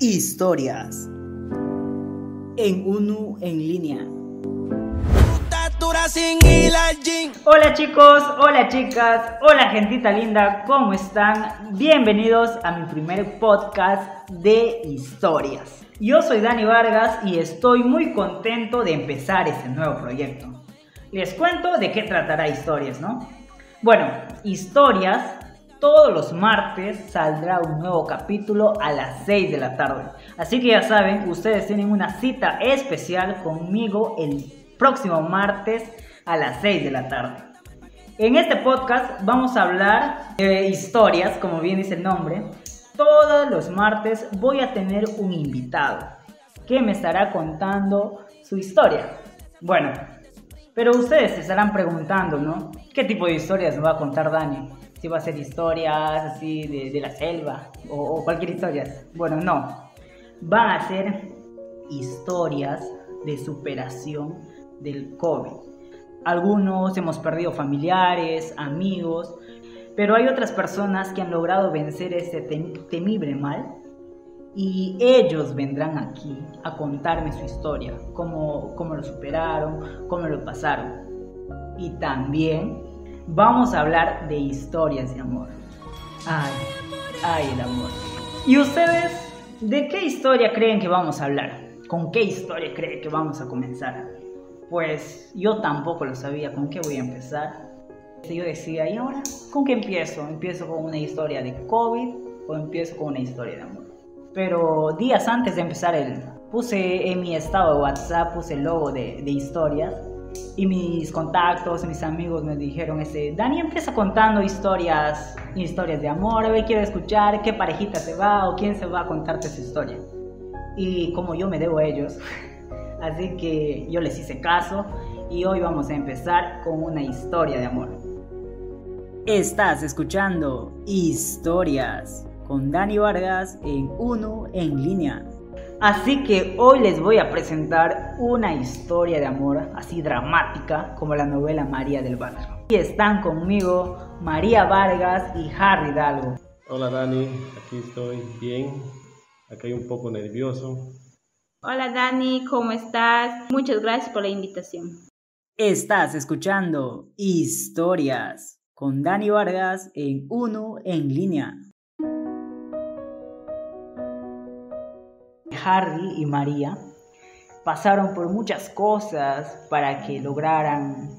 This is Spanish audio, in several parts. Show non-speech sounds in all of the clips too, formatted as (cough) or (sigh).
Historias en UNU en línea. Hola chicos, hola chicas, hola gentita linda, ¿cómo están? Bienvenidos a mi primer podcast de historias. Yo soy Dani Vargas y estoy muy contento de empezar este nuevo proyecto. Les cuento de qué tratará historias, ¿no? Bueno, historias todos los martes saldrá un nuevo capítulo a las 6 de la tarde. Así que ya saben, ustedes tienen una cita especial conmigo el próximo martes a las 6 de la tarde. En este podcast vamos a hablar de historias, como bien dice el nombre. Todos los martes voy a tener un invitado que me estará contando su historia. Bueno, pero ustedes se estarán preguntando, ¿no? ¿Qué tipo de historias va a contar Dani? Si va a ser historias así de, la selva o, cualquier historia. Bueno, no. Van a ser historias de superación del COVID. Algunos hemos perdido familiares, amigos, pero hay otras personas que han logrado vencer ese temible mal y ellos vendrán aquí a contarme su historia, cómo, cómo lo superaron, cómo lo pasaron. Y también vamos a hablar de historias de amor. Ay, ay, el amor. ¿Y ustedes de qué historia creen que vamos a hablar? ¿Con qué historia creen que vamos a comenzar? Pues yo tampoco lo sabía con qué voy a empezar. Yo decía, ¿y ahora con qué empiezo? ¿Empiezo con una historia de COVID o empiezo con una historia de amor? Pero días antes de empezar, el, puse en mi estado de WhatsApp, puse el logo de, de historias y mis contactos, mis amigos me dijeron, ese, Dani empieza contando historias, historias de amor, a ver, quiero escuchar qué parejita se va o quién se va a contarte su historia. Y como yo me debo a ellos, (laughs) así que yo les hice caso y hoy vamos a empezar con una historia de amor. Estás escuchando Historias con Dani Vargas en Uno en línea. Así que hoy les voy a presentar una historia de amor así dramática como la novela María del Barrio. Y están conmigo María Vargas y Harry Hidalgo. Hola Dani, aquí estoy bien, acá hay un poco nervioso. Hola Dani, ¿cómo estás? Muchas gracias por la invitación. Estás escuchando Historias con Dani Vargas en Uno en línea. Harry y María pasaron por muchas cosas para que lograran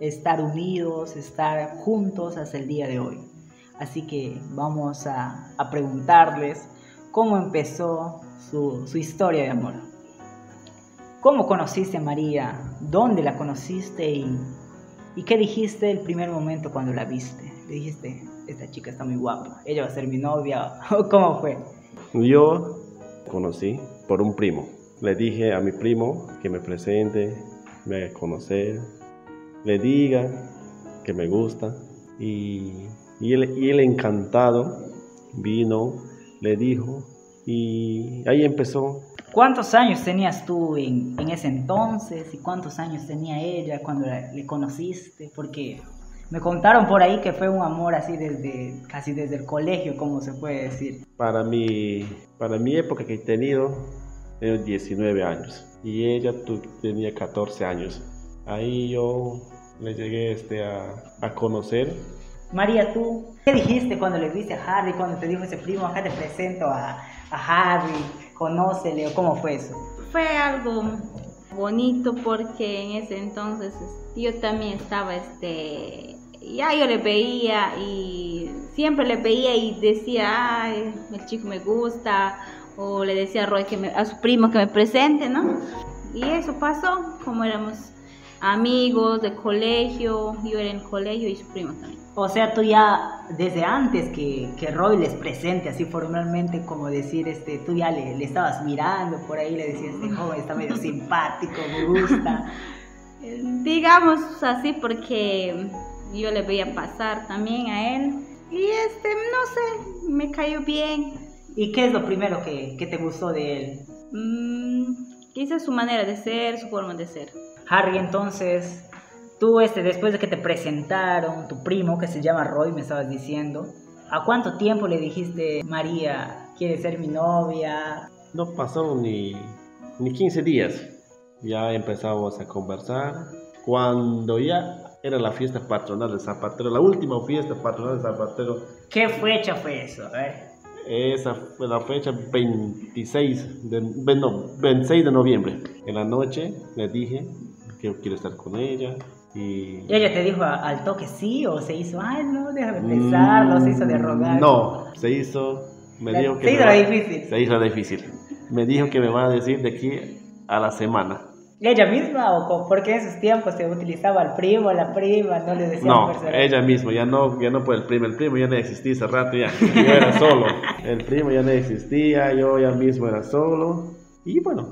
estar unidos, estar juntos hasta el día de hoy. Así que vamos a, preguntarles cómo empezó su, historia de amor. ¿Cómo conociste a María? ¿Dónde la conociste? Y, ¿Y qué dijiste el primer momento cuando la viste? Le dijiste, esta chica está muy guapa, ella va a ser mi novia. (laughs) ¿Cómo fue? Yo conocí por un primo. Le dije a mi primo que me presente, me a conocer, le diga que me gusta y, y, él, y él encantado vino, le dijo y ahí empezó. ¿Cuántos años tenías tú en, en ese entonces y cuántos años tenía ella cuando le conociste? Porque me contaron por ahí que fue un amor así desde casi desde el colegio, como se puede decir. Para mi, para mi época que he tenido, tengo 19 años y ella tenía 14 años. Ahí yo le llegué este, a, a conocer. María, ¿tú qué dijiste cuando le viste a Harry, cuando te dijo ese primo, acá te presento a, a Harry, conócele, o cómo fue eso? Fue algo bonito porque en ese entonces yo también estaba este ya yo le veía y siempre le veía y decía, ay, el chico me gusta, o le decía a Roy que a su primo que me presente, ¿no? Y eso pasó, como éramos amigos de colegio, yo era en el colegio y su primo también. O sea, tú ya desde antes que, que Roy les presente así formalmente, como decir, este, tú ya le, le estabas mirando por ahí, le decías, este joven está medio simpático, me gusta. (laughs) Digamos así porque yo le veía pasar también a él. Y este, no sé, me cayó bien. ¿Y qué es lo primero que, que te gustó de él? Mm, quizás su manera de ser, su forma de ser. Harry, entonces, tú este, después de que te presentaron, tu primo que se llama Roy, me estabas diciendo, ¿a cuánto tiempo le dijiste, María, ¿quieres ser mi novia? No pasó ni, ni 15 días. Ya empezamos a conversar. Cuando ya era la fiesta patronal de Zapatero, la última fiesta patronal de Zapatero. ¿Qué fecha fue eso? Esa fue la fecha 26 de, no, 26 de noviembre. En la noche le dije que quiero estar con ella. Y... ella te dijo al toque sí o se hizo, ay no, déjame pensarlo, se hizo de rogar? No, se hizo, me dijo que... Se hizo la difícil. Se hizo la difícil. Me dijo que me va a decir de aquí a la semana. ¿Ella misma o porque en esos tiempos se utilizaba al primo, la prima, no le decían No, ella misma, ya no, ya no por el primo, el primo ya no existía hace rato ya, yo era (laughs) solo, el primo ya no existía, yo ya mismo era solo, y bueno,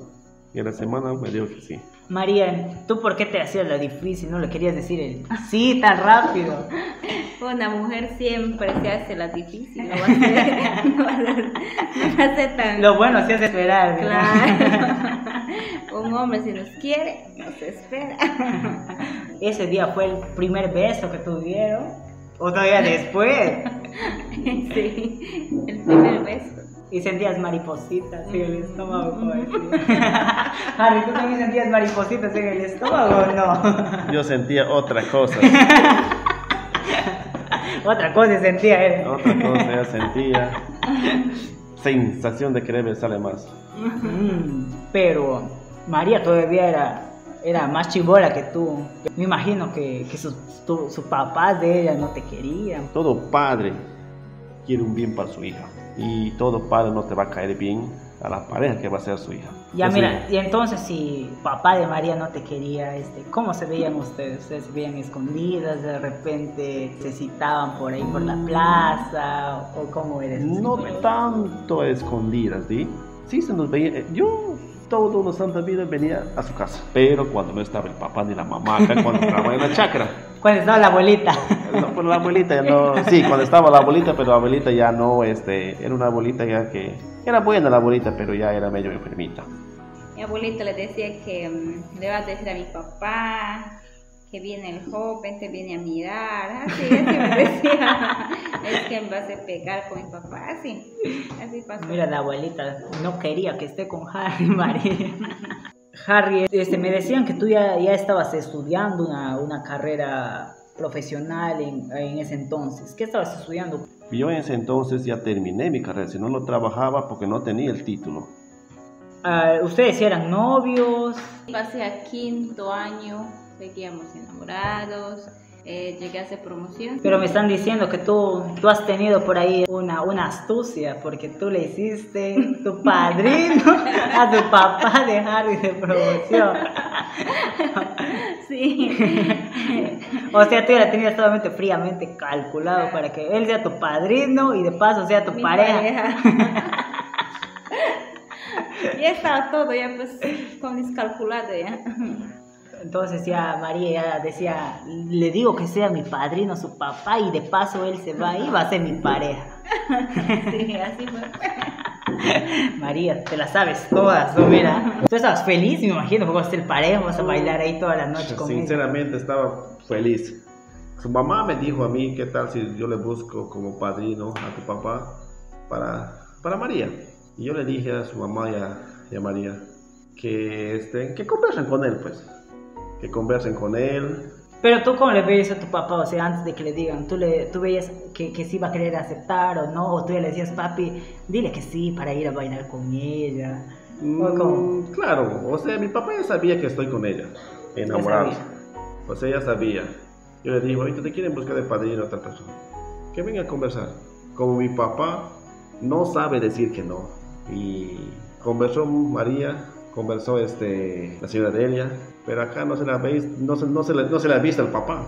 y en la semana me dijo que sí. María, ¿tú por qué te hacías la difícil? ¿No le querías decir el sí tan rápido? (laughs) Una mujer siempre se hace la difícil, (laughs) no va a ser, no va a ser, tan... Lo bueno se hace esperar. Claro. Un hombre si nos quiere, nos espera. (laughs) Ese día fue el primer beso que tuvieron. ¿O todavía después? Sí, el primer beso. Y sentías maripositas en el estómago, (laughs) Harry, ¿tú también sentías maripositas en el estómago o no? (laughs) Yo sentía otra cosa. (laughs) otra cosa sentía él. Otra cosa ya sentía. Sensación de querer besarle más. Mm, pero María todavía era, era más chivola que tú. Me imagino que, que sus su papás de ella no te querían. Todo padre quiere un bien para su hija. Y todo padre no te va a caer bien a la pareja que va a ser su hija. Ya mira, y entonces si papá de María no te quería, este, ¿cómo se veían ustedes? ¿Ustedes se veían escondidas? ¿De repente se citaban por ahí por la plaza? ¿O cómo eres? No tanto escondidas, ¿sí? Sí se nos veía. Yo todos los santos vida venía a su casa. Pero cuando no estaba el papá ni la mamá, acá cuando estaba en la chacra. (laughs) Cuando estaba la abuelita. No, pues la abuelita ya no. Sí, cuando estaba la abuelita, pero la abuelita ya no, este, era una abuelita ya que era buena la abuelita, pero ya era medio enfermita. Mi abuelita le decía que mm, le va a decir a mi papá que viene el joven, te viene a mirar, así, así me (laughs) decía, es que me vas a pegar con mi papá, así, así pasó. Mira, la abuelita no quería que esté con Harry, (laughs) María. Harry, este, me decían que tú ya, ya estabas estudiando una, una carrera profesional en, en, ese entonces. ¿Qué estabas estudiando? Yo en ese entonces ya terminé mi carrera, si no, no trabajaba porque no tenía el título. Uh, ¿Ustedes eran novios? Pasé a quinto año seguíamos enamorados, eh, llegué a hacer promoción. Pero me están diciendo que tú, tú has tenido por ahí una, una astucia, porque tú le hiciste tu (laughs) padrino a tu papá de Harry de promoción. (laughs) Sí. (laughs) (laughs) o sea, tú ya la tenías solamente fríamente calculado para que él sea tu padrino y de paso sea tu pareja. pareja. (laughs) ya estaba todo ya pues con descalculado ya. Entonces ya María decía, le digo que sea mi padrino, su papá, y de paso él se va y va a ser mi pareja. (laughs) Sí, así fue. (laughs) María, te la sabes todas, ¿no? Mira. Tú estabas feliz, me imagino, porque vas a ser pareja, vas a bailar ahí toda la noche con Sinceramente estaba feliz. Su mamá me dijo a mí, ¿qué tal si yo le busco como padrino a tu papá para, para María? Y yo le dije a su mamá y a, María que, este, que conversen con él, pues que conversen con él. Pero tú cómo le veías a tu papá, o sea, antes de que le digan, ¿tú, le, tú veías que, que sí iba a querer aceptar o no? ¿O tú ya le decías, papi, dile que sí para ir a bailar con ella? Mm, claro, o sea, mi papá ya sabía que estoy con ella, enamorado. O sea, ya sabía. Yo le digo, ahorita te quieren buscar de padrino a otra persona. Que venga a conversar. Como mi papá no sabe decir que no. Y conversó María, conversó este, la señora Delia, pero acá no se la veis, no se, no se, le, no se la ha visto al papá.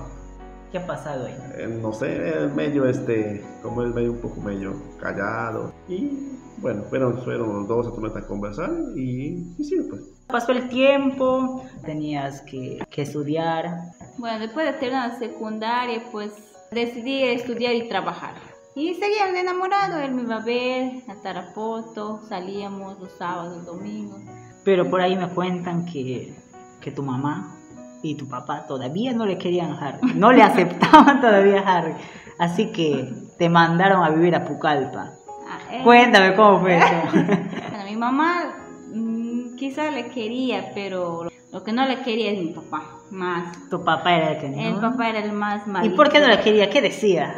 ¿Qué ha pasado ahí? Eh, no sé, medio este, como es medio un poco medio callado. Y bueno, fueron, fueron los dos a tomar a conversar y, y sí, pues. Pasó el tiempo, tenías que, que estudiar. Bueno, después de terminar la secundaria, pues decidí estudiar y trabajar. Y seguíamos enamorados, él me iba a ver a Tarapoto, salíamos los sábados, los domingos. Pero por ahí me cuentan que que tu mamá y tu papá todavía no le querían a Harry, no le (laughs) aceptaban todavía a Harry. Así que te mandaron a vivir a Pucallpa. Ah, Cuéntame cómo fue eso. (laughs) bueno, mi mamá mm, quizás le quería, pero lo que no le quería es mi papá, más. Tu papá era el que no. El papá era el más malo. ¿Y por qué no le quería? ¿Qué decía?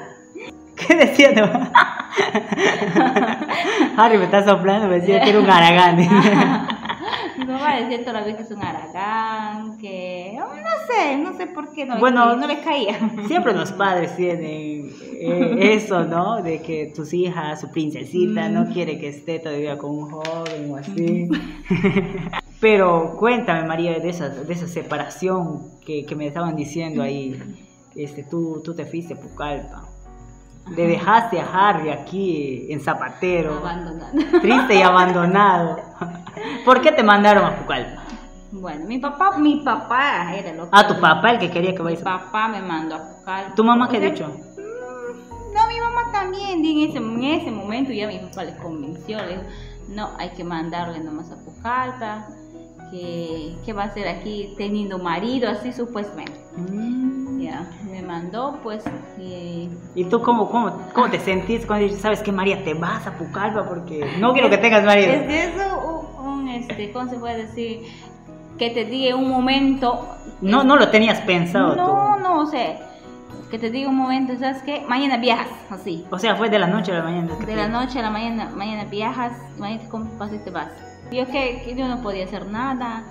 ¿Qué decía? No? (laughs) Harry me está soplando, me decía que era un aragán. (laughs) Mi papá decía toda la vez que es un aragán, que oh, no sé, no sé por qué no, bueno, no le caía. (laughs) Siempre los padres tienen eh, eso, ¿no? De que tus hijas, su princesita, no mm. quiere que esté todavía con un joven o así. (laughs) Pero cuéntame, María, de esa, de esa separación que, que me estaban diciendo ahí. Este, tú, tú te fuiste a Pucallpa. Le dejaste a Harry aquí en Zapatero. Abandonado. Triste y abandonado. ¿Por qué te mandaron a Pucallpa? Bueno, mi papá, mi papá era lo que... Ah, tu papá el que quería que vayas Mi papá me mandó a Pucallpa. ¿Tu mamá qué ha dicho? Mm, no, mi mamá también, en ese, en ese momento ya mi papá le convenció, le dijo, no, hay que mandarle nomás a Pucallpa, que, que va a ser aquí teniendo marido, así supuestamente. Mm me mandó, pues. Y, ¿Y tú cómo, cómo, cómo te sentís cuando dices, sabes que María, te vas a Pucallpa porque no quiero que tengas marido? Es eso, este, ¿cómo se puede decir? Que te diga un momento. No, no lo tenías pensado. No, no, o sea, que te diga un momento, ¿sabes qué? Mañana viajas, así. O sea, fue de la noche a la mañana. De la noche a la mañana, mañana viajas, mañana te compras y te vas. Yo que yo no podía hacer nada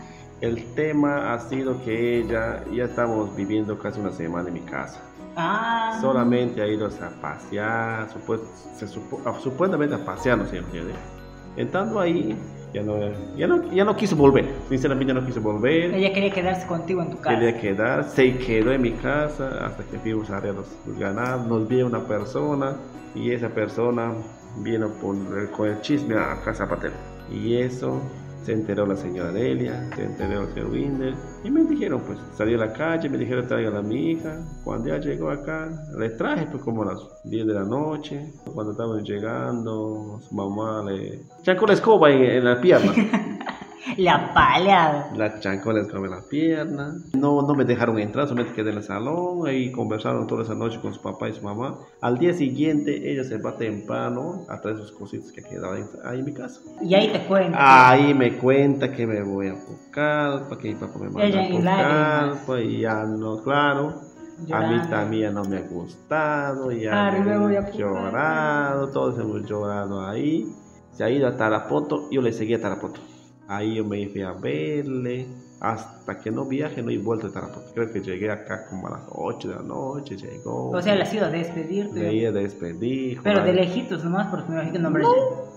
el tema ha sido que ella, ya estamos viviendo casi una semana en mi casa. Ah. Solamente ha ido a pasear, se ah, supuestamente a pasear, no sé, Entrando ahí, ya no, ya, no, ya no quiso volver, sinceramente ya no quiso volver. Ella quería quedarse contigo en tu casa. Quería quedar, se quedó en mi casa hasta que fuimos a los, los ganados, nos vio una persona y esa persona vino por con el chisme a casa patero. Y eso se enteró la señora Delia, se enteró el señor Winder y me dijeron, pues salí a la calle, me dijeron traigan a mi hija. Cuando ya llegó acá, le traje pues como a las 10 de la noche. Cuando estábamos llegando, su mamá le chancó la escoba en, en la pierna. (laughs) La pala. La chancó les come la pierna. No, no me dejaron entrar, solamente quedé en el salón. Ahí conversaron toda esa noche con su papá y su mamá. Al día siguiente, ella se va temprano a traer sus cositas que quedaban ahí en mi casa. Y ahí te cuenta. Ahí me cuenta que me voy a para que mi papá me manda a buscar. Pues y ya no, claro. A mí también no me ha gustado, ya me, me he llorado, todos hemos llorado ahí. Se ha ido a Tarapoto, yo le seguí a Tarapoto. Ahí yo me fui a verle. Hasta que no viaje, no he vuelto a Tarapoto. Creo que llegué acá como a las 8 de la noche. Llegó. O sea, le has ido a despedirte. Le iba a despedir. Pero de lejitos nomás, porque me imagino que no me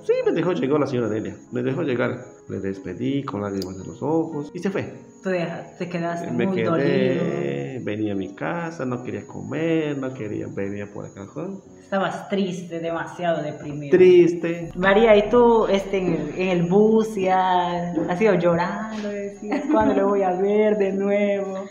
Sí, me dejó, llegó la señora Delia. Me dejó llegar. Le despedí con lágrimas en los ojos y se fue. Tú te quedaste me muy quedé, Venía a mi casa, no quería comer, no quería venir por acá. Estabas triste, demasiado deprimido. Triste. María, ¿y tú este, en, el, bus ya has ido llorando? Decías, ¿cuándo le voy a ver de nuevo?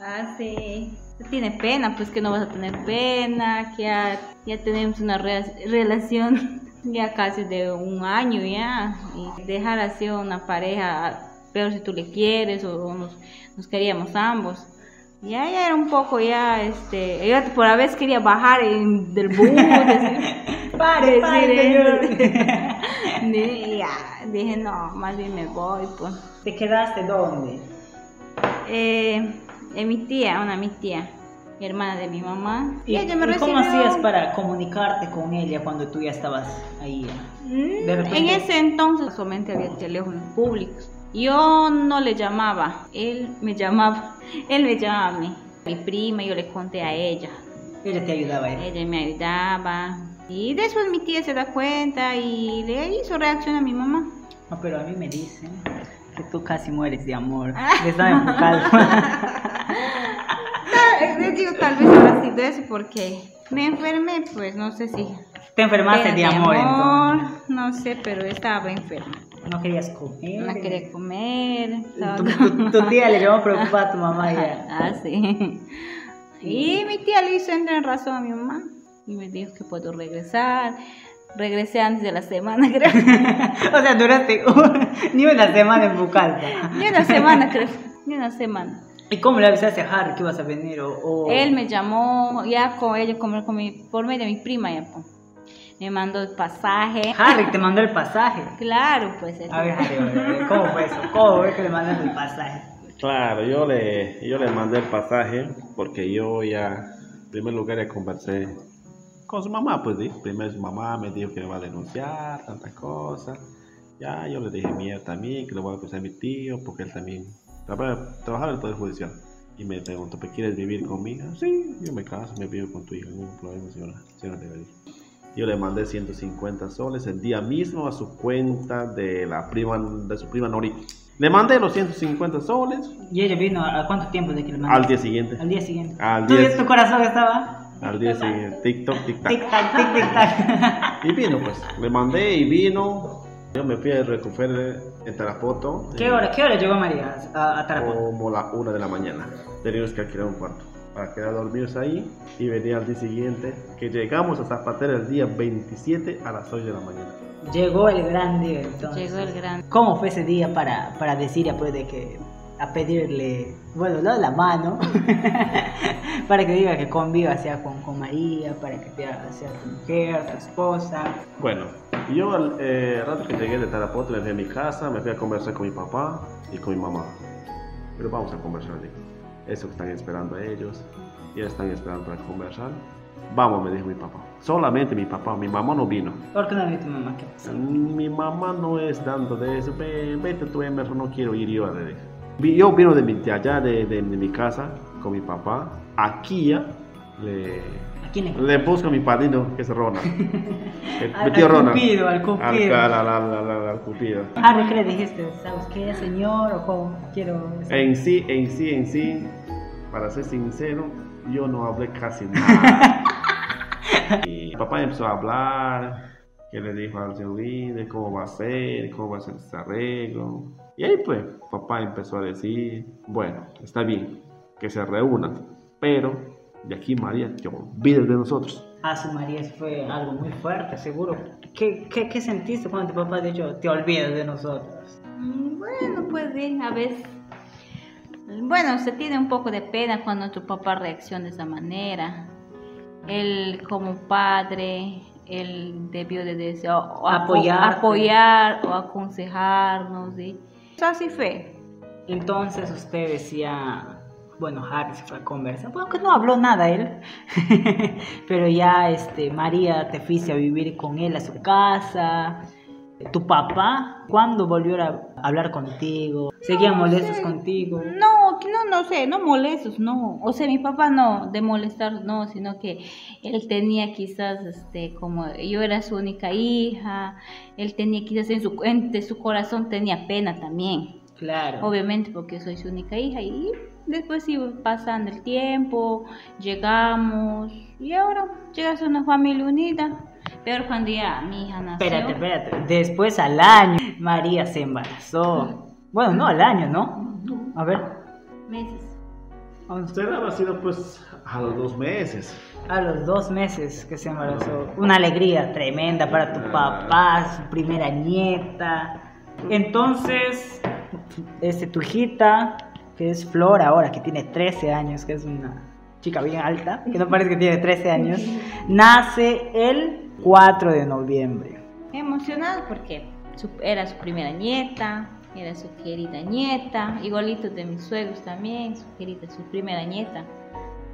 Ah, sí. Tiene pena, pues que no vas a tener pena, que ya, ya tenemos una relación ya casi de un año ya. Y dejar así una pareja, peor si tú le quieres o nos, nos queríamos ambos ya, ya era un poco, ya, este, yo por la vez quería bajar del bus, decir, (laughs) pare, pare, y (laughs) ya, dije, no, más bien me voy, pues. ¿Te quedaste dónde? Eh, en mi tía, una mi tía, hermana de mi mamá. ¿Y, ella me cómo hacías para comunicarte con ella cuando tú ya estabas ahí? Mm, en ese entonces solamente había teléfonos públicos. Yo no le llamaba, él me llamaba, (laughs) él me llamaba a mí. Mi prima, yo le conté a ella. Ella te ayudaba. ¿eh? Ella me ayudaba. Y después mi tía se da cuenta y le hizo reacción a mi mamá. No, pero a mí me dicen que tú casi mueres de amor. (laughs) Le saben (laughs) Les digo, tal vez habrá sido eso porque me enfermé, pues no sé si. ¿Te enfermaste de, amor, de amor entonces? No sé, pero estaba enferma. No querías comer. No quería comer. Tu, tía le llamó preocupada a tu mamá ya. (laughs) Ah, sí. Y mi tía le hizo entrar en razón a mi mamá y me dijo que puedo regresar. Regresé antes de la semana, (laughs) creo. o sea, duraste ni una semana en Bucalpa. ni una semana, creo. Ni una semana. ¿Y cómo le avisaste a Harry que ibas a venir? O, Él me llamó ya con ella, con, con mi, por medio de mi prima ya. me mandó el pasaje. Harry te (laughs) mandó el pasaje. Claro, pues. A ver, Harry, ¿cómo fue eso? ¿Cómo fue que le mandaste el pasaje? Claro, yo le, yo le mandé el pasaje porque yo ya, en primer lugar, ya conversé con su mamá, pues sí. Primero su mamá me dijo que me va a denunciar, tantas cosas. Ya yo le dije mía también, que le voy a acusar a mi tío, porque él también trabajaba en el Poder Judicial. Y me preguntó, ¿quieres vivir conmigo? Sí, yo me caso, me vivo con tu hija, hay problema, señora, señora de yo le mandé 150 soles el día mismo a su cuenta de la prima de su prima Nori. Le mandé los 150 soles. ¿Y ella vino a cuánto tiempo de que le mandé? Al día siguiente. Al día siguiente. Al ¿Tú, día... ¿Tu corazón estaba? Al día siguiente. TikTok, tic-tac. Tic-tac, tic-tac. y vino pues. Le mandé y vino. Yo me fui a recoger en Tarapoto. ¿Qué hora, ¿Qué hora llegó María a, a Tarapoto? Como la una de la mañana. Teníamos que alquilar un cuarto para quedar dormidos ahí y venía al día siguiente, que llegamos a Zapatera el día 27 a las 8 de la mañana. Llegó el gran día entonces. Llegó el gran. ¿Cómo fue ese día para, para decir después de que a pedirle, bueno, no la mano, (laughs) para que diga que conviva sea con, con María, para que sea, tu mujer, tu esposa. Bueno, yo al eh, rato que llegué de Tarapoto me fui a mi casa, me fui a conversar con mi papá y con mi mamá. Pero vamos a conversar, eso que están esperando a ellos, ya están esperando para conversar. Vamos, me dijo mi papá. Solamente mi papá, mi mamá no vino. ¿Por qué no vino tu mamá? Mi mamá no es dando de eso. Vete tú, Emerson, no quiero ir yo a de Yo vino de, mi, de allá, de, de, mi casa, con mi papá. Aquí ya le, ¿A quién le? busco a mi padrino, que es Rona. (laughs) El, al, mi tío al Rona. Cupido, al cupido. Al, al, al, al, cupido. Ah, ¿qué le dijiste? ¿Sabes qué, señor? ¿O cómo? Quiero... En sí, en sí, en sí, para ser sincero, yo no hablé casi nada. (laughs) y mi papá empezó a hablar, que le dijo al señor de cómo va a ser, cómo va a ser este arreglo. Y ahí pues, papá empezó a decir, bueno, está bien, que se reúnan, pero de aquí María te olvides de nosotros. Ah, su María fue algo muy fuerte, seguro. ¿Qué, qué, qué sentiste cuando tu papá dijo, te olvides de nosotros? Mm, bueno, pues bien, a veces bueno, se tiene un poco de pena cuando tu papá reacciona de esa manera. Él como padre, él debió de decir, apoyar o aconsejarnos. ¿sí? Así fue. Entonces usted decía, bueno, Harry se fue a conversar, bueno, que no habló nada él, (laughs) pero ya este, María te fuiste a vivir con él a su casa, ¿Tu papá cuándo volvió a hablar contigo? ¿Seguían molestos contigo? No, no, no sé, no molestos, no. O sea, mi papá no, de molestar, no, sino que él tenía quizás, este, como yo era su única hija, él tenía quizás en su, en su corazón tenía pena también. Claro. Obviamente porque soy su única hija y después iba pasando el tiempo, llegamos y ahora llegas a una familia unida Peor cuando ya mi hija nació. Espérate, espérate. Después al año, María se embarazó. Bueno, no al año, ¿no? A ver. Meses. Usted ha sido pues a los dos meses. A los dos meses que se embarazó. Una alegría tremenda para tu papá, su primera nieta. Entonces, este, tu hijita, que es Flor ahora, que tiene 13 años, que es una chica bien alta, que no parece que tiene 13 años, nace el 4 de noviembre. Emocionado porque era su primera nieta, era su querida nieta, igualito de mis suegros también, su querida, su primera nieta.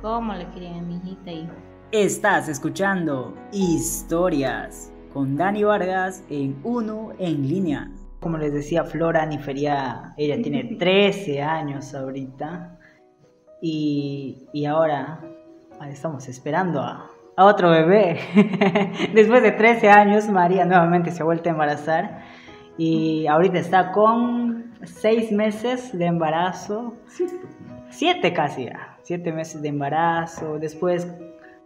¿Cómo le querían a mi hijita? Y... Estás escuchando Historias con Dani Vargas en Uno en línea. Como les decía, Flora Niferia, ella tiene (laughs) 13 años ahorita y, y ahora estamos esperando a, a otro bebé. (laughs) Después de 13 años, María nuevamente se ha vuelto a embarazar y ahorita está con 6 meses de embarazo. 7 casi ya. 7 meses de embarazo. Después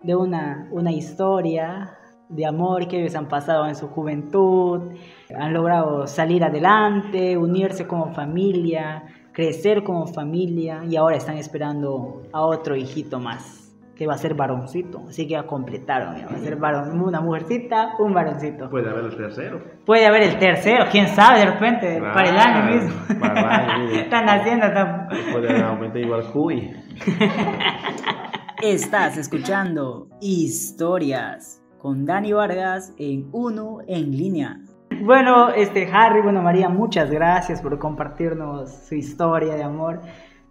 de una, una historia de amor que ellos han pasado en su juventud, han logrado salir adelante, unirse como familia, crecer como familia y ahora están esperando a otro hijito más que va a ser varoncito. Así que ya completaron, va a ser varón, una mujercita, un varoncito. Puede haber el tercero. Puede haber el tercero, quién sabe, de repente, para el año mismo. Para el año mismo. (laughs) Están haciendo. Están... Puede haber aumentado igual Cuy. (laughs) Estás escuchando Historias con Dani Vargas en Uno en línea. Bueno, este Harry, bueno María, muchas gracias por compartirnos su historia de amor.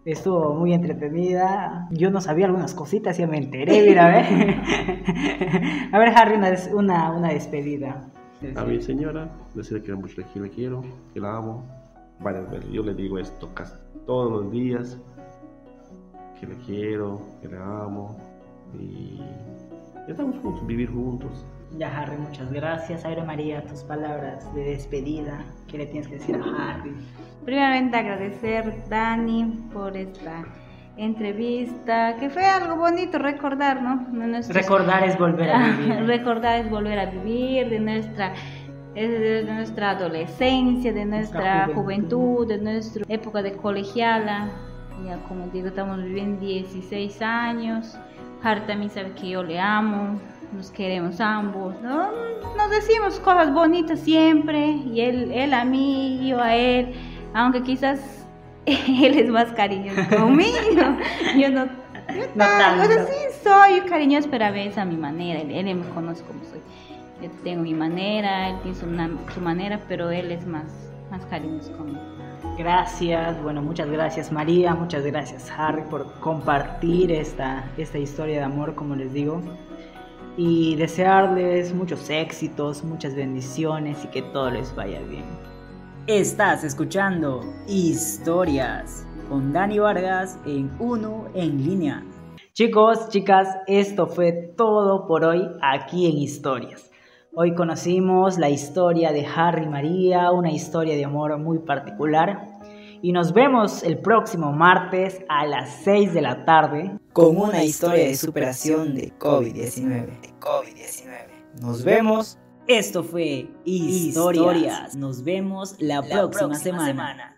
Estuvo muy entretenida. Yo no sabía algunas cositas, ya me enteré, mira, a ver. a ver, Harry, una, una, despedida. A mi señora, decirle que mucho le quiero, que la amo. Yo le digo esto casi todos los días, que le quiero, que le amo. Y estamos juntos, vivir juntos. Ya, Harry, muchas gracias. Aire María, tus palabras de despedida. ¿Qué le tienes que decir a Harry? Primeramente agradecer, Dani, por esta entrevista, que fue algo bonito recordar, ¿no? Recordar es volver a (laughs) vivir. recordar es volver a vivir de nuestra de nuestra adolescencia, de nuestra, juventud. de nuestra época de colegiala. Ya como digo, estamos viviendo 16 años. Harry también sabe que yo le amo, nos queremos ambos, ¿no? Nos decimos cosas bonitas siempre, y él, él a mí, yo a él, aunque quizás (laughs) él es más cariñoso conmigo, yo no, yo no tanto. sí soy cariñoso, pero a veces a mi manera, él, me conoce como soy. Yo tengo mi manera, él tiene su, su manera, pero él es más, más cariñoso conmigo. Gracias, bueno, muchas gracias María, muchas gracias Harry por compartir esta, esta historia de amor, como les digo y desearles muchos éxitos, muchas bendiciones y que todo les vaya bien. Estás escuchando Historias con Dani Vargas en Uno en línea. Chicos, chicas, esto fue todo por hoy aquí en Historias. Hoy conocimos la historia de Harry María, una historia de amor muy particular y nos vemos el próximo martes a las 6 de la tarde con una historia de superación de COVID-19. COVID-19. Nos vemos. Esto fue Historias. Nos vemos la, próxima, semana.